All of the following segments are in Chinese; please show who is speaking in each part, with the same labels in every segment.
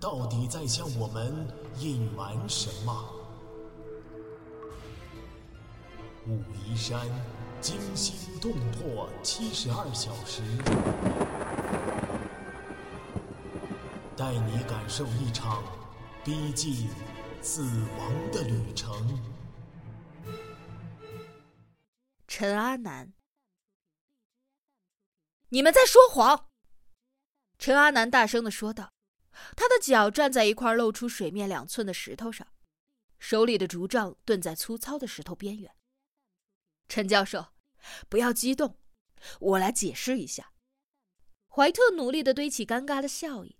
Speaker 1: 到底在向我们隐瞒什么？武夷山惊心动魄七十二小时，带你感受一场逼近死亡的旅程。
Speaker 2: 陈阿南，你们在说谎！陈阿南大声的说道，他的脚站在一块露出水面两寸的石头上，手里的竹杖顿在粗糙的石头边缘。陈教授，不要激动，我来解释一下。怀特努力的堆起尴尬的笑意，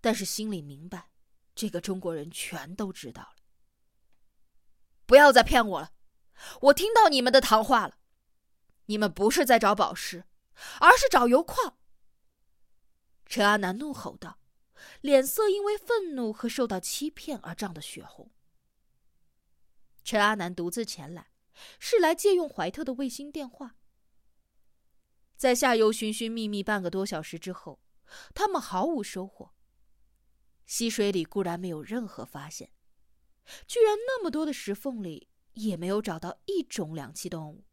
Speaker 2: 但是心里明白，这个中国人全都知道了。不要再骗我了，我听到你们的谈话了，你们不是在找宝石，而是找油矿。陈阿南怒吼道，脸色因为愤怒和受到欺骗而涨得血红。陈阿南独自前来，是来借用怀特的卫星电话。在下游寻寻觅觅半个多小时之后，他们毫无收获。溪水里固然没有任何发现，居然那么多的石缝里也没有找到一种两栖动物。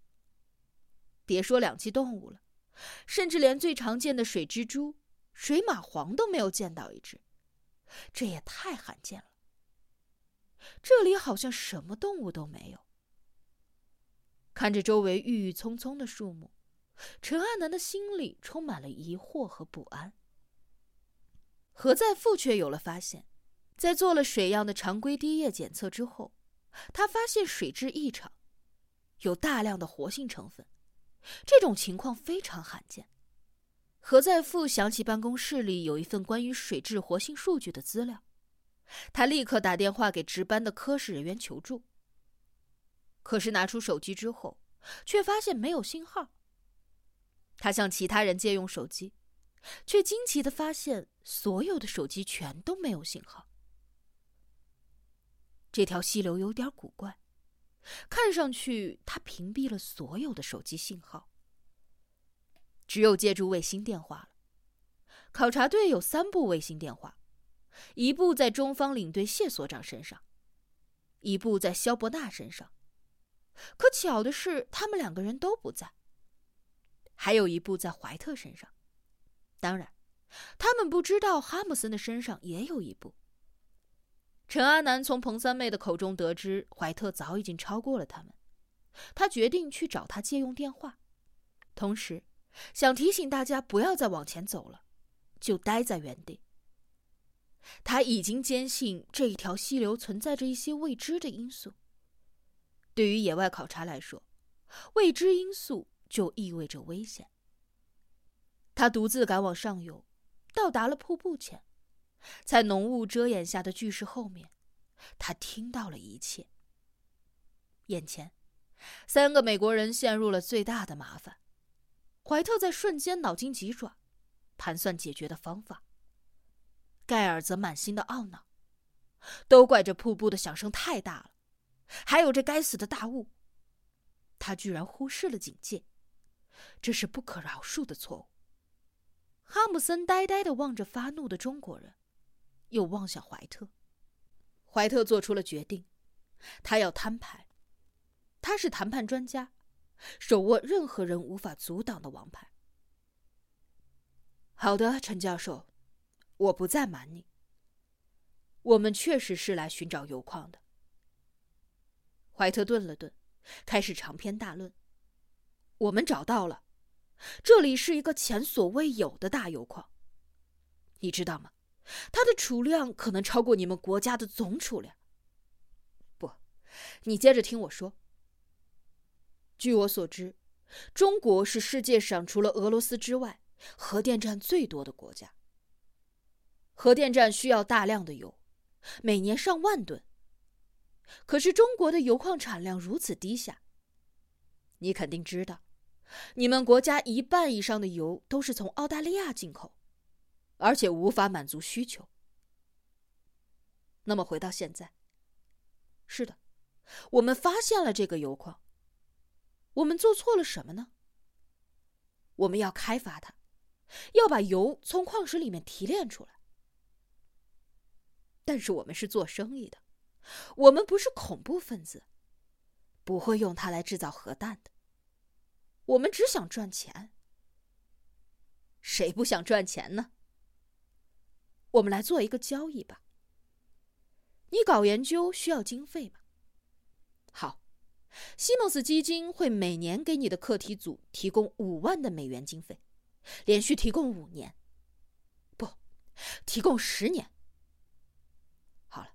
Speaker 2: 别说两栖动物了，甚至连最常见的水蜘蛛。水蚂蟥都没有见到一只，这也太罕见了。这里好像什么动物都没有。看着周围郁郁葱葱的树木，陈阿南的心里充满了疑惑和不安。何在富却有了发现，在做了水样的常规滴液检测之后，他发现水质异常，有大量的活性成分，这种情况非常罕见。何在富想起办公室里有一份关于水质活性数据的资料，他立刻打电话给值班的科室人员求助。可是拿出手机之后，却发现没有信号。他向其他人借用手机，却惊奇的发现所有的手机全都没有信号。这条溪流有点古怪，看上去它屏蔽了所有的手机信号。只有借助卫星电话了。考察队有三部卫星电话，一部在中方领队谢所长身上，一部在肖伯纳身上，可巧的是他们两个人都不在。还有一部在怀特身上，当然，他们不知道哈姆森的身上也有一部。陈阿南从彭三妹的口中得知，怀特早已经超过了他们，他决定去找他借用电话，同时。想提醒大家不要再往前走了，就待在原地。他已经坚信这一条溪流存在着一些未知的因素。对于野外考察来说，未知因素就意味着危险。他独自赶往上游，到达了瀑布前，在浓雾遮掩下的巨石后面，他听到了一切。眼前，三个美国人陷入了最大的麻烦。怀特在瞬间脑筋急转，盘算解决的方法。盖尔则满心的懊恼，都怪这瀑布的响声太大了，还有这该死的大雾。他居然忽视了警戒，这是不可饶恕的错误。哈姆森呆呆的望着发怒的中国人，又望向怀特。怀特做出了决定，他要摊牌，他是谈判专家。手握任何人无法阻挡的王牌。好的，陈教授，我不再瞒你。我们确实是来寻找油矿的。怀特顿了顿，开始长篇大论。我们找到了，这里是一个前所未有的大油矿。你知道吗？它的储量可能超过你们国家的总储量。不，你接着听我说。据我所知，中国是世界上除了俄罗斯之外核电站最多的国家。核电站需要大量的油，每年上万吨。可是中国的油矿产量如此低下，你肯定知道，你们国家一半以上的油都是从澳大利亚进口，而且无法满足需求。那么回到现在，是的，我们发现了这个油矿。我们做错了什么呢？我们要开发它，要把油从矿石里面提炼出来。但是我们是做生意的，我们不是恐怖分子，不会用它来制造核弹的。我们只想赚钱。谁不想赚钱呢？我们来做一个交易吧。你搞研究需要经费吗？西蒙斯基金会每年给你的课题组提供五万的美元经费，连续提供五年，不，提供十年。好了，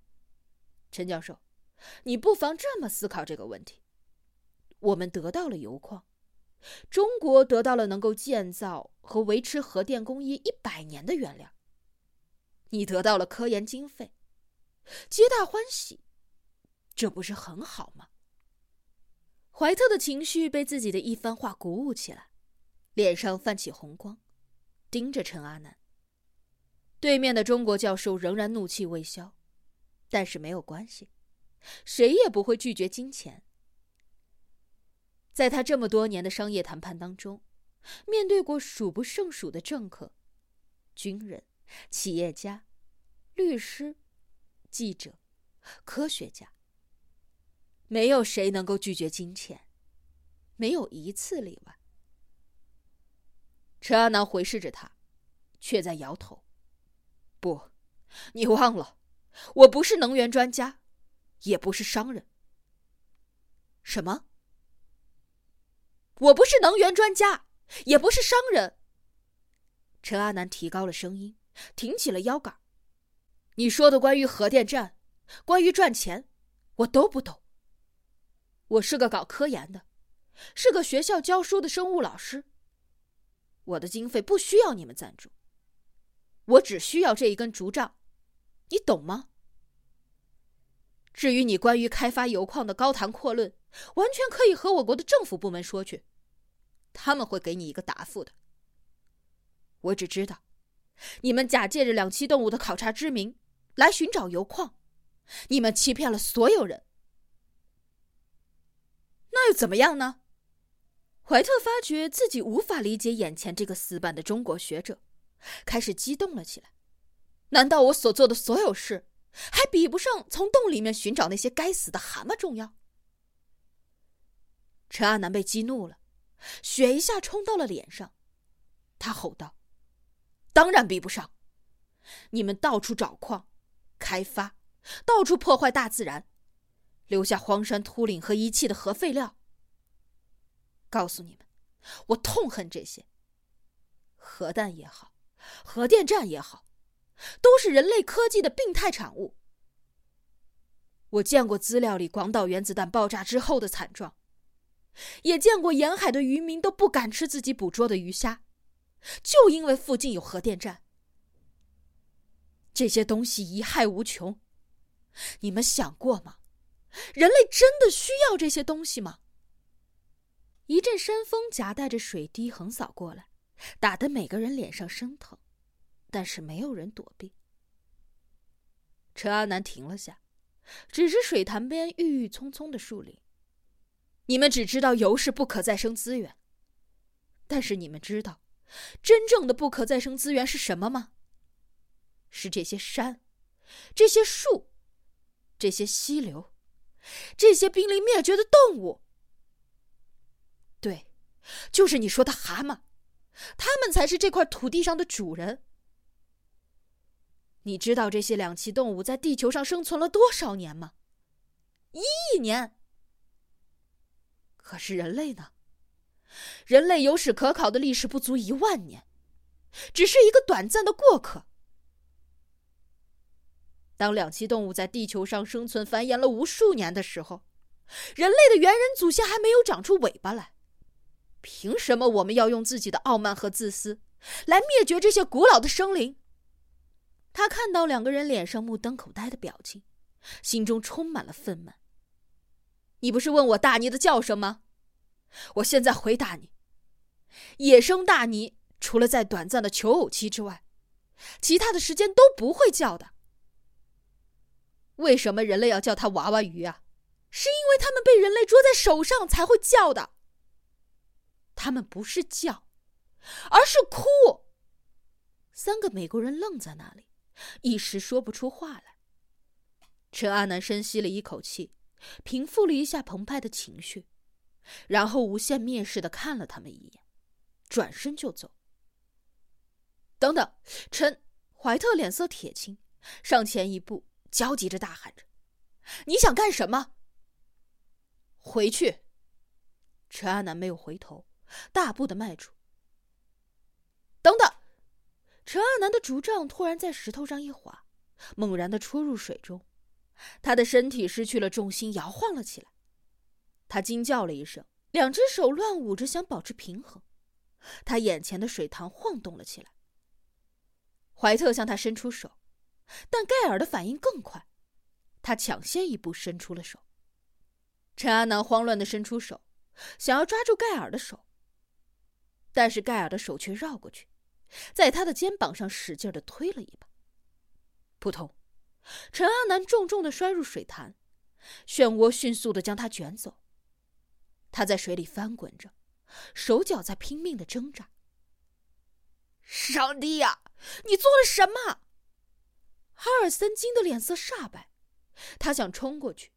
Speaker 2: 陈教授，你不妨这么思考这个问题：我们得到了油矿，中国得到了能够建造和维持核电工业一百年的原料，你得到了科研经费，皆大欢喜，这不是很好吗？怀特的情绪被自己的一番话鼓舞起来，脸上泛起红光，盯着陈阿南。对面的中国教授仍然怒气未消，但是没有关系，谁也不会拒绝金钱。在他这么多年的商业谈判当中，面对过数不胜数的政客、军人、企业家、律师、记者、科学家。没有谁能够拒绝金钱，没有一次例外。陈阿南回视着他，却在摇头：“不，你忘了，我不是能源专家，也不是商人。”什么？我不是能源专家，也不是商人。陈阿南提高了声音，挺起了腰杆：“你说的关于核电站，关于赚钱，我都不懂。”我是个搞科研的，是个学校教书的生物老师。我的经费不需要你们赞助，我只需要这一根竹杖，你懂吗？至于你关于开发油矿的高谈阔论，完全可以和我国的政府部门说去，他们会给你一个答复的。我只知道，你们假借着两栖动物的考察之名来寻找油矿，你们欺骗了所有人。那又怎么样呢？怀特发觉自己无法理解眼前这个死板的中国学者，开始激动了起来。难道我所做的所有事，还比不上从洞里面寻找那些该死的蛤蟆重要？陈阿南被激怒了，血一下冲到了脸上，他吼道：“当然比不上！你们到处找矿、开发，到处破坏大自然。”留下荒山秃岭和遗弃的核废料。告诉你们，我痛恨这些。核弹也好，核电站也好，都是人类科技的病态产物。我见过资料里广岛原子弹爆炸之后的惨状，也见过沿海的渔民都不敢吃自己捕捉的鱼虾，就因为附近有核电站。这些东西贻害无穷，你们想过吗？人类真的需要这些东西吗？一阵山风夹带着水滴横扫过来，打得每个人脸上生疼，但是没有人躲避。陈阿南停了下，指着水潭边郁郁葱葱的树林：“你们只知道油是不可再生资源，但是你们知道，真正的不可再生资源是什么吗？是这些山，这些树，这些溪流。”这些濒临灭绝的动物，对，就是你说的蛤蟆，他们才是这块土地上的主人。你知道这些两栖动物在地球上生存了多少年吗？一亿年。可是人类呢？人类有史可考的历史不足一万年，只是一个短暂的过客。当两栖动物在地球上生存繁衍了无数年的时候，人类的猿人祖先还没有长出尾巴来。凭什么我们要用自己的傲慢和自私来灭绝这些古老的生灵？他看到两个人脸上目瞪口呆的表情，心中充满了愤懑。你不是问我大尼的叫声吗？我现在回答你：野生大尼除了在短暂的求偶期之外，其他的时间都不会叫的。为什么人类要叫它娃娃鱼啊？是因为它们被人类捉在手上才会叫的。它们不是叫，而是哭。三个美国人愣在那里。一时说不出话来。陈阿南深吸了一口气，平复了一下澎湃的情绪，然后无限蔑视的看了他们一眼，转身就走。等等，陈怀特脸色铁青，上前一步，焦急着大喊着：“你想干什么？”回去。陈阿南没有回头，大步的迈出。等等。陈阿南的竹杖突然在石头上一滑，猛然的戳入水中，他的身体失去了重心，摇晃了起来。他惊叫了一声，两只手乱舞着，想保持平衡。他眼前的水塘晃动了起来。怀特向他伸出手，但盖尔的反应更快，他抢先一步伸出了手。陈阿南慌乱的伸出手，想要抓住盖尔的手，但是盖尔的手却绕过去。在他的肩膀上使劲的推了一把，扑通！陈阿南重重的摔入水潭，漩涡迅速的将他卷走。他在水里翻滚着，手脚在拼命的挣扎。上帝呀，你做了什么？哈尔森惊得脸色煞白，他想冲过去，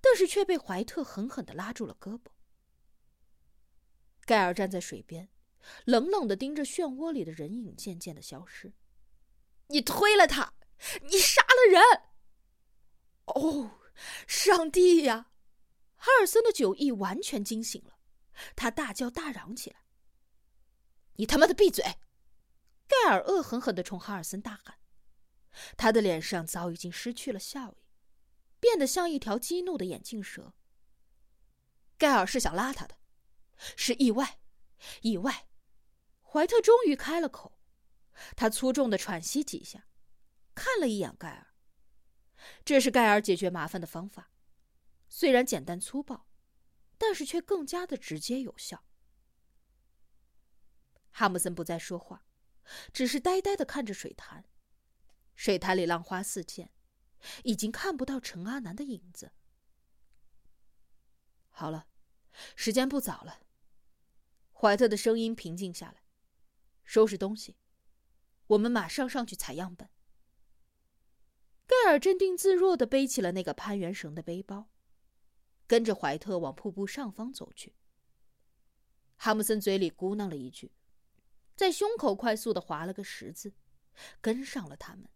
Speaker 2: 但是却被怀特狠狠的拉住了胳膊。盖尔站在水边。冷冷的盯着漩涡里的人影渐渐的消失。你推了他，你杀了人！哦，上帝呀！哈尔森的酒意完全惊醒了，他大叫大嚷起来：“你他妈的闭嘴！”盖尔恶狠狠的冲哈尔森大喊，他的脸上早已经失去了笑意，变得像一条激怒的眼镜蛇。盖尔是想拉他的，是意外，意外。怀特终于开了口，他粗重的喘息几下，看了一眼盖尔。这是盖尔解决麻烦的方法，虽然简单粗暴，但是却更加的直接有效。哈姆森不再说话，只是呆呆的看着水潭，水潭里浪花四溅，已经看不到陈阿南的影子。好了，时间不早了。怀特的声音平静下来。收拾东西，我们马上上去采样本。盖尔镇定自若的背起了那个攀援绳的背包，跟着怀特往瀑布上方走去。哈姆森嘴里咕囔了一句，在胸口快速的划了个十字，跟上了他们。